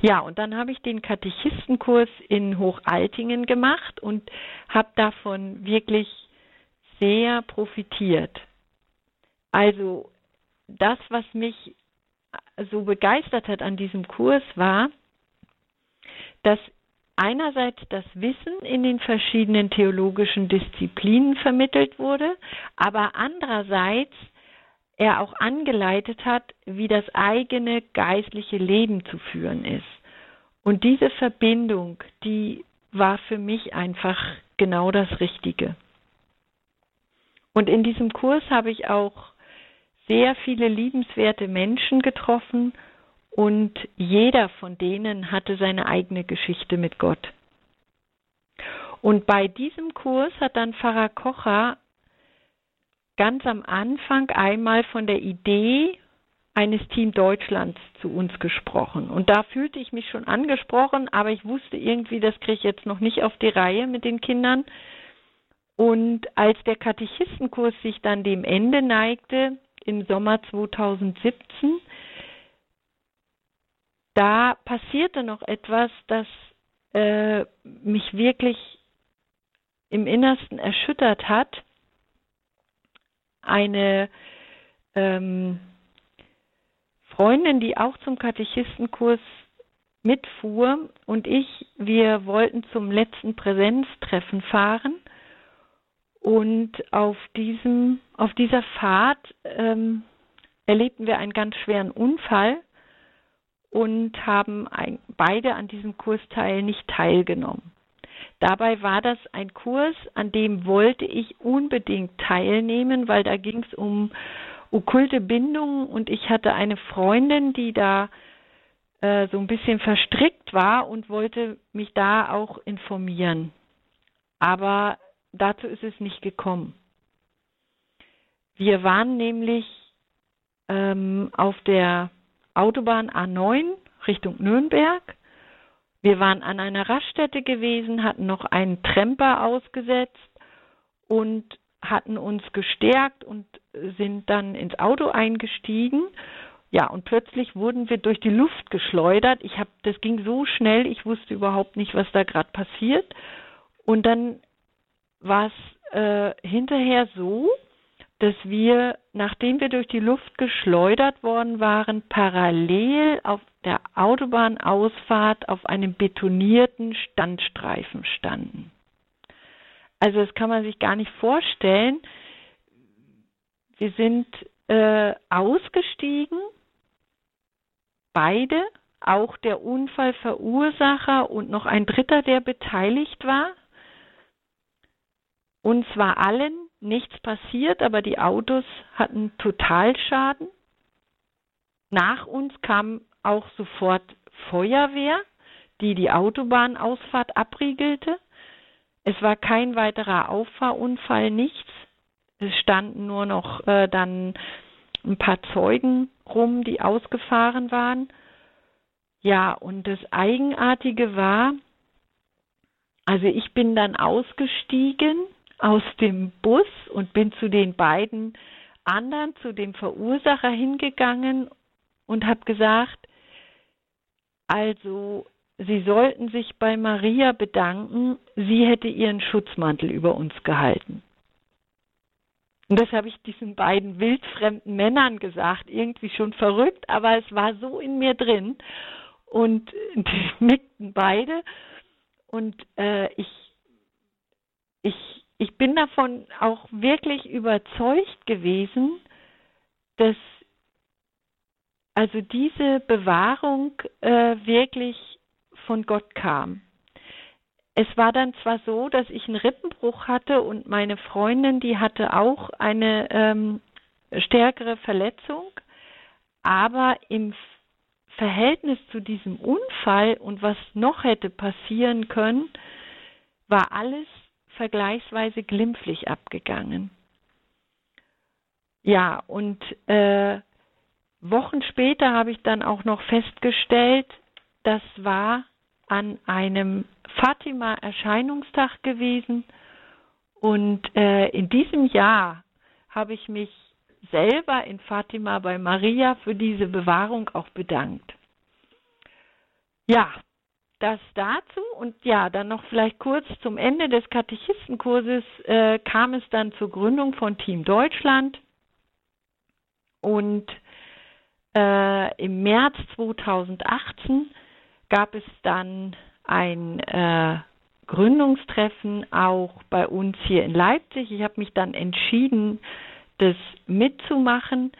Ja, und dann habe ich den Katechistenkurs in Hochaltingen gemacht und habe davon wirklich sehr profitiert. Also das, was mich so begeistert hat an diesem Kurs, war, dass einerseits das Wissen in den verschiedenen theologischen Disziplinen vermittelt wurde, aber andererseits er auch angeleitet hat, wie das eigene geistliche Leben zu führen ist. Und diese Verbindung, die war für mich einfach genau das Richtige. Und in diesem Kurs habe ich auch sehr viele liebenswerte Menschen getroffen und jeder von denen hatte seine eigene Geschichte mit Gott. Und bei diesem Kurs hat dann Pfarrer Kocher ganz am Anfang einmal von der Idee eines Team Deutschlands zu uns gesprochen. Und da fühlte ich mich schon angesprochen, aber ich wusste irgendwie, das kriege ich jetzt noch nicht auf die Reihe mit den Kindern. Und als der Katechistenkurs sich dann dem Ende neigte, im Sommer 2017, da passierte noch etwas, das äh, mich wirklich im Innersten erschüttert hat eine ähm, Freundin, die auch zum Katechistenkurs mitfuhr und ich, wir wollten zum letzten Präsenztreffen fahren und auf diesem, auf dieser Fahrt ähm, erlebten wir einen ganz schweren Unfall und haben ein, beide an diesem Kursteil nicht teilgenommen. Dabei war das ein Kurs, an dem wollte ich unbedingt teilnehmen, weil da ging es um okkulte Bindungen und ich hatte eine Freundin, die da äh, so ein bisschen verstrickt war und wollte mich da auch informieren. Aber dazu ist es nicht gekommen. Wir waren nämlich ähm, auf der Autobahn A9 Richtung Nürnberg wir waren an einer Raststätte gewesen, hatten noch einen Tremper ausgesetzt und hatten uns gestärkt und sind dann ins Auto eingestiegen Ja, und plötzlich wurden wir durch die Luft geschleudert. Ich habe, das ging so schnell, ich wusste überhaupt nicht, was da gerade passiert. Und dann war es äh, hinterher so, dass wir, nachdem wir durch die Luft geschleudert worden waren, parallel auf der Autobahnausfahrt auf einem betonierten Standstreifen standen. Also das kann man sich gar nicht vorstellen. Wir sind äh, ausgestiegen, beide, auch der Unfallverursacher und noch ein Dritter, der beteiligt war. Uns war allen nichts passiert, aber die Autos hatten Totalschaden. Nach uns kam auch sofort Feuerwehr, die die Autobahnausfahrt abriegelte. Es war kein weiterer Auffahrunfall, nichts. Es standen nur noch äh, dann ein paar Zeugen rum, die ausgefahren waren. Ja, und das Eigenartige war, also ich bin dann ausgestiegen aus dem Bus und bin zu den beiden anderen, zu dem Verursacher hingegangen und habe gesagt, also Sie sollten sich bei Maria bedanken, sie hätte ihren Schutzmantel über uns gehalten. Und das habe ich diesen beiden wildfremden Männern gesagt, irgendwie schon verrückt, aber es war so in mir drin. Und [laughs] die nickten beide. Und äh, ich, ich, ich bin davon auch wirklich überzeugt gewesen, dass also diese Bewahrung äh, wirklich von Gott kam. Es war dann zwar so, dass ich einen Rippenbruch hatte und meine Freundin, die hatte auch eine ähm, stärkere Verletzung, aber im Verhältnis zu diesem Unfall und was noch hätte passieren können, war alles vergleichsweise glimpflich abgegangen. Ja, und äh, Wochen später habe ich dann auch noch festgestellt, das war an einem Fatima-Erscheinungstag gewesen und äh, in diesem Jahr habe ich mich selber in Fatima bei Maria für diese Bewahrung auch bedankt. Ja, das dazu. Und ja, dann noch vielleicht kurz zum Ende des Katechistenkurses äh, kam es dann zur Gründung von Team Deutschland. Und äh, im März 2018 gab es dann ein äh, Gründungstreffen auch bei uns hier in Leipzig. Ich habe mich dann entschieden, das mitzumachen,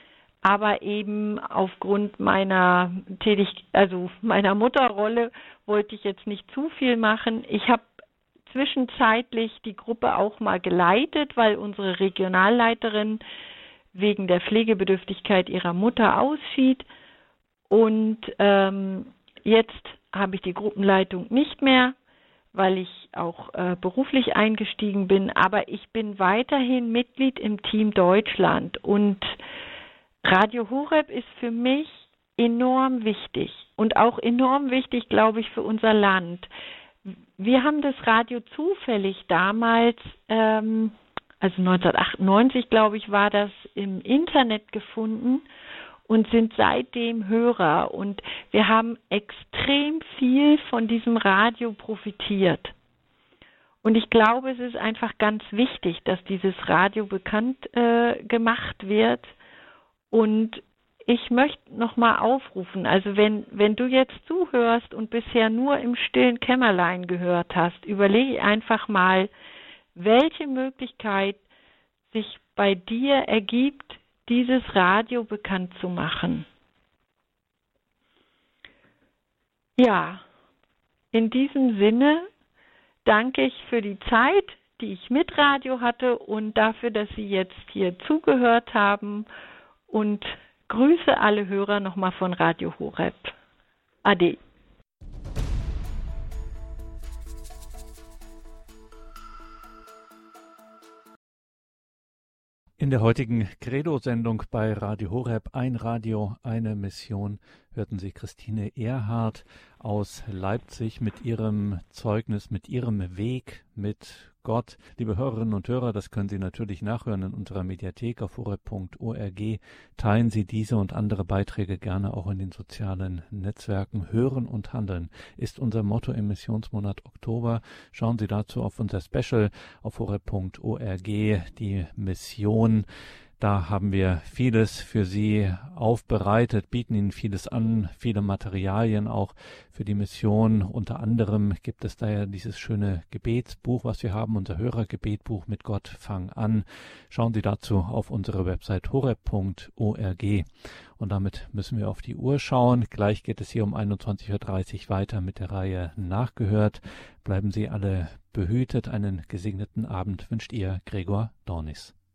aber eben aufgrund meiner Tätig also meiner Mutterrolle wollte ich jetzt nicht zu viel machen. Ich habe zwischenzeitlich die Gruppe auch mal geleitet, weil unsere Regionalleiterin wegen der Pflegebedürftigkeit ihrer Mutter ausschied. Und ähm, jetzt habe ich die Gruppenleitung nicht mehr, weil ich auch äh, beruflich eingestiegen bin, aber ich bin weiterhin Mitglied im Team Deutschland und Radio Horeb ist für mich enorm wichtig und auch enorm wichtig, glaube ich, für unser Land. Wir haben das Radio zufällig damals, ähm, also 1998, glaube ich, war das im Internet gefunden und sind seitdem Hörer. Und wir haben extrem viel von diesem Radio profitiert. Und ich glaube, es ist einfach ganz wichtig, dass dieses Radio bekannt äh, gemacht wird. Und ich möchte nochmal aufrufen, also wenn, wenn du jetzt zuhörst und bisher nur im stillen Kämmerlein gehört hast, überlege einfach mal, welche Möglichkeit sich bei dir ergibt, dieses Radio bekannt zu machen. Ja, in diesem Sinne danke ich für die Zeit, die ich mit Radio hatte und dafür, dass Sie jetzt hier zugehört haben und grüße alle Hörer nochmal von Radio Horeb. Ade. In der heutigen Credo-Sendung bei Radio Horeb ein Radio, eine Mission hörten Sie Christine Erhardt aus Leipzig mit ihrem Zeugnis, mit ihrem Weg mit Gott. Liebe Hörerinnen und Hörer, das können Sie natürlich nachhören in unserer Mediathek auf horeb.org. Teilen Sie diese und andere Beiträge gerne auch in den sozialen Netzwerken. Hören und handeln ist unser Motto im Missionsmonat Oktober. Schauen Sie dazu auf unser Special auf horeb.org, die Mission da haben wir vieles für Sie aufbereitet, bieten Ihnen vieles an, viele Materialien auch für die Mission. Unter anderem gibt es da ja dieses schöne Gebetsbuch, was wir haben, unser Hörergebetbuch mit Gott fang an. Schauen Sie dazu auf unsere Website horeb.org. Und damit müssen wir auf die Uhr schauen. Gleich geht es hier um 21.30 Uhr weiter mit der Reihe Nachgehört. Bleiben Sie alle behütet. Einen gesegneten Abend wünscht Ihr Gregor Dornis.